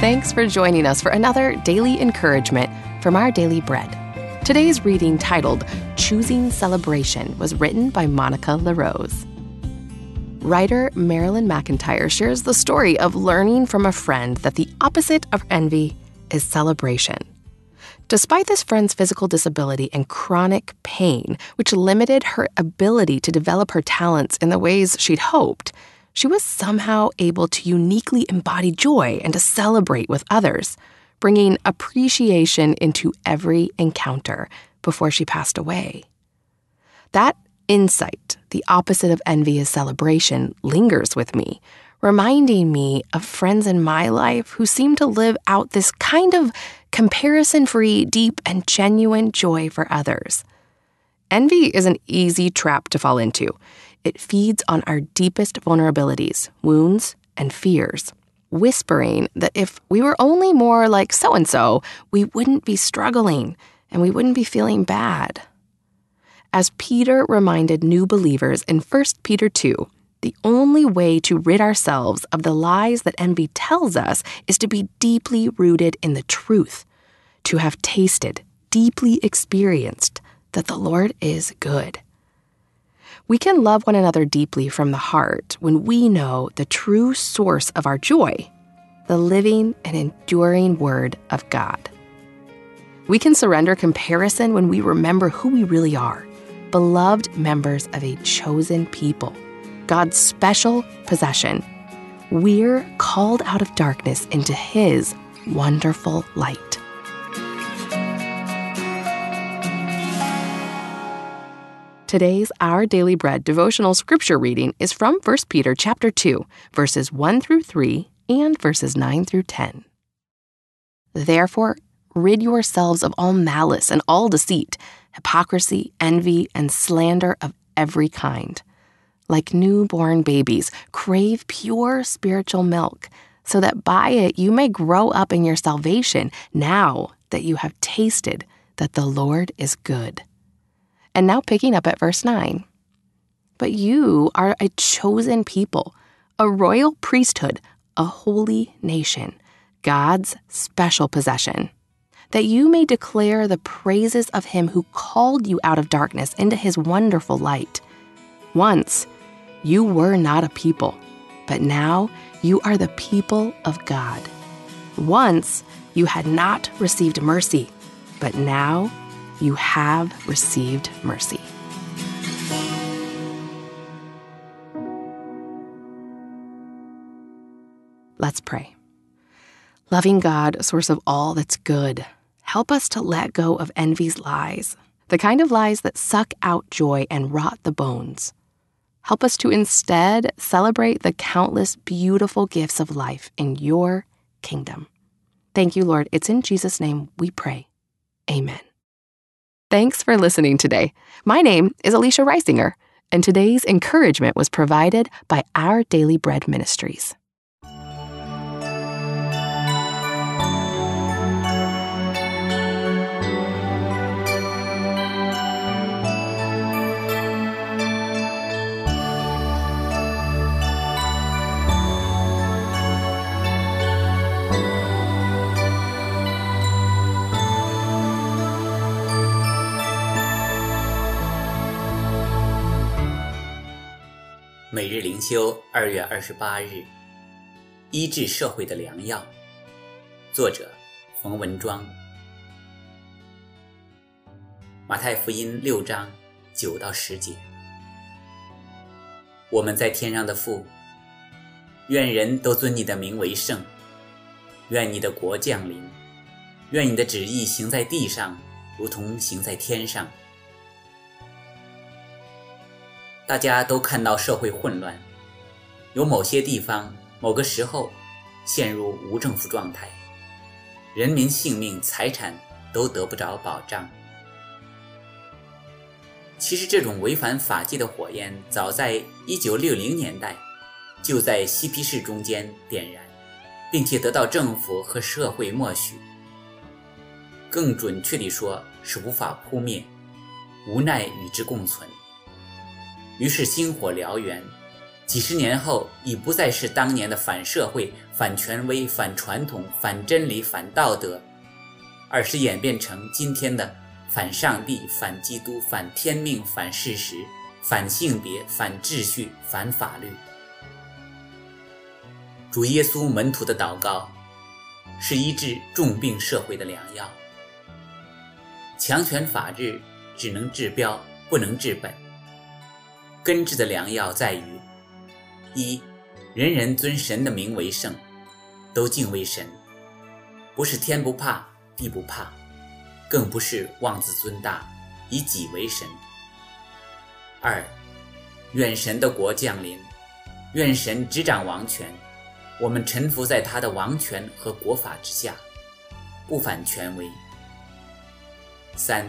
Thanks for joining us for another daily encouragement from our daily bread. Today's reading, titled Choosing Celebration, was written by Monica LaRose. Writer Marilyn McIntyre shares the story of learning from a friend that the opposite of envy is celebration. Despite this friend's physical disability and chronic pain, which limited her ability to develop her talents in the ways she'd hoped, she was somehow able to uniquely embody joy and to celebrate with others, bringing appreciation into every encounter before she passed away. That insight, the opposite of envy is celebration, lingers with me, reminding me of friends in my life who seem to live out this kind of comparison free, deep, and genuine joy for others. Envy is an easy trap to fall into. It feeds on our deepest vulnerabilities, wounds, and fears, whispering that if we were only more like so and so, we wouldn't be struggling and we wouldn't be feeling bad. As Peter reminded new believers in 1 Peter 2, the only way to rid ourselves of the lies that envy tells us is to be deeply rooted in the truth, to have tasted, deeply experienced that the Lord is good. We can love one another deeply from the heart when we know the true source of our joy, the living and enduring Word of God. We can surrender comparison when we remember who we really are beloved members of a chosen people, God's special possession. We're called out of darkness into His wonderful light. Today's Our Daily Bread devotional scripture reading is from 1 Peter chapter 2, verses 1 through 3 and verses 9 through 10. Therefore, rid yourselves of all malice and all deceit, hypocrisy, envy, and slander of every kind. Like newborn babies, crave pure spiritual milk, so that by it you may grow up in your salvation now that you have tasted that the Lord is good. And now picking up at verse 9. But you are a chosen people, a royal priesthood, a holy nation, God's special possession, that you may declare the praises of him who called you out of darkness into his wonderful light. Once you were not a people, but now you are the people of God. Once you had not received mercy, but now you have received mercy. Let's pray. Loving God, source of all that's good, help us to let go of envy's lies, the kind of lies that suck out joy and rot the bones. Help us to instead celebrate the countless beautiful gifts of life in your kingdom. Thank you, Lord. It's in Jesus' name we pray. Amen. Thanks for listening today. My name is Alicia Reisinger, and today's encouragement was provided by Our Daily Bread Ministries.《每日灵修》二月二十八日，医治社会的良药。作者：冯文庄。马太福音六章九到十节。我们在天上的父，愿人都尊你的名为圣。愿你的国降临。愿你的旨意行在地上，如同行在天上。大家都看到社会混乱，有某些地方、某个时候陷入无政府状态，人民性命、财产都得不着保障。其实，这种违反法纪的火焰，早在1960年代就在嬉皮士中间点燃，并且得到政府和社会默许。更准确地说，是无法扑灭，无奈与之共存。于是星火燎原，几十年后已不再是当年的反社会、反权威、反传统、反真理、反道德，而是演变成今天的反上帝、反基督、反天命、反事实、反性别、反秩序、反法律。主耶稣门徒的祷告，是医治重病社会的良药。强权法治只能治标，不能治本。根治的良药在于。一，人人尊神的名为圣，都敬畏神，不是天不怕地不怕，更不是妄自尊大，以己为神。二，愿神的国降临，愿神执掌王权，我们臣服在他的王权和国法之下，不反权威。三，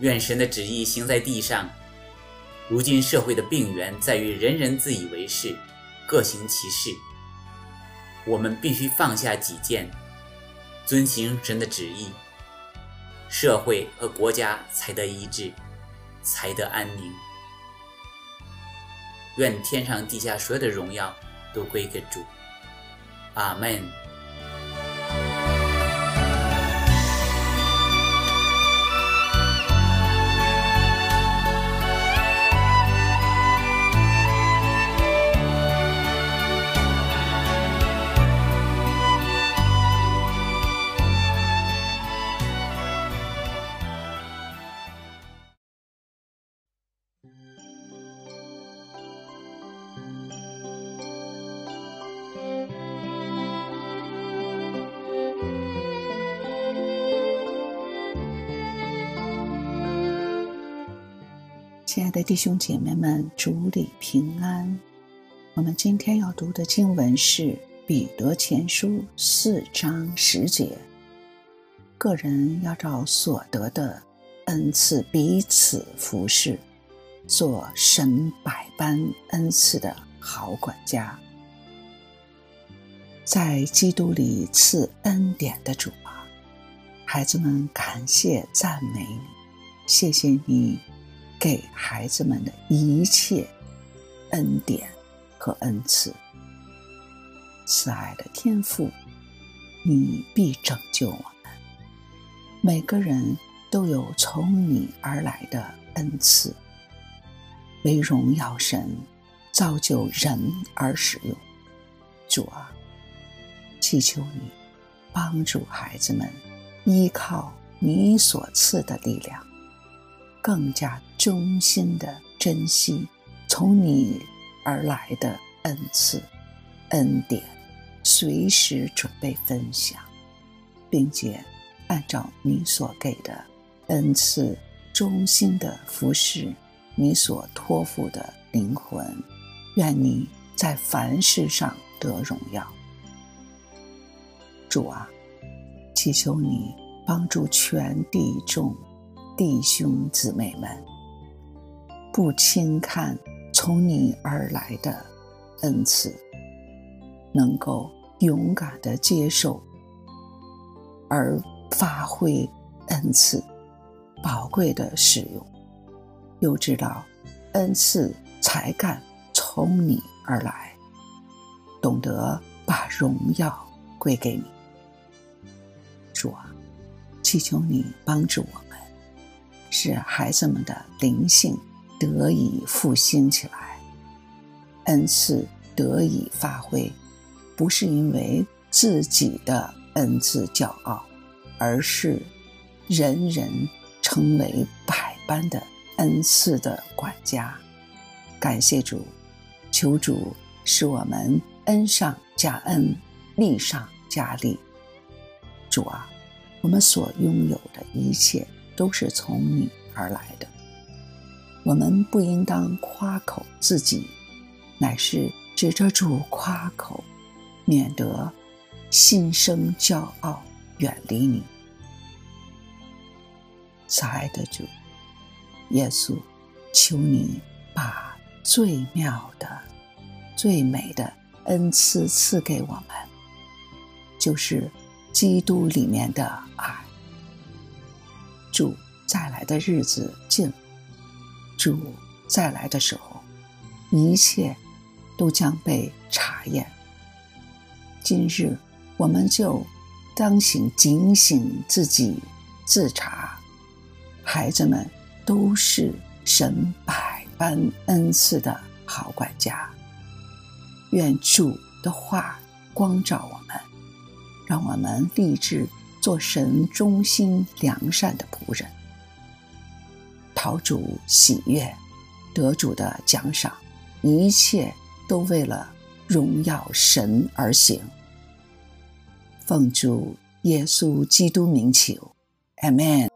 愿神的旨意行在地上。如今社会的病源在于人人自以为是，各行其事。我们必须放下己见，遵行神的旨意，社会和国家才得医治，才得安宁。愿天上地下所有的荣耀都归给主。阿门。亲爱的弟兄姐妹们，主里平安。我们今天要读的经文是《彼得前书》四章十节。个人要照所得的恩赐彼此服侍，做神百般恩赐的好管家。在基督里赐恩典的主啊，孩子们感谢赞美你，谢谢你。给孩子们的一切恩典和恩赐，慈爱的天赋，你必拯救我们。每个人都有从你而来的恩赐，为荣耀神，造就人而使用。主啊，祈求你帮助孩子们依靠你所赐的力量。更加衷心的珍惜从你而来的恩赐、恩典，随时准备分享，并且按照你所给的恩赐，衷心的服侍你所托付的灵魂。愿你在凡事上得荣耀。主啊，祈求你帮助全地众。弟兄姊妹们，不轻看从你而来的恩赐，能够勇敢的接受而发挥恩赐，宝贵的使用，又知道恩赐才干从你而来，懂得把荣耀归给你。主啊，祈求你帮助我。使孩子们的灵性得以复兴起来，恩赐得以发挥，不是因为自己的恩赐骄傲，而是人人成为百般的恩赐的管家。感谢主，求主使我们恩上加恩，利上加利。主啊，我们所拥有的一切。都是从你而来的。我们不应当夸口自己，乃是指着主夸口，免得心生骄傲，远离你。慈爱的主耶稣，求你把最妙的、最美的恩赐赐给我们，就是基督里面的爱。主再来的日子近，主再来的时候，一切都将被查验。今日，我们就当醒警醒自己，自查。孩子们都是神百般恩赐的好管家。愿主的话光照我们，让我们立志做神忠心良善的仆人，讨主喜悦，得主的奖赏，一切都为了。荣耀神而行，奉主耶稣基督名求，阿门。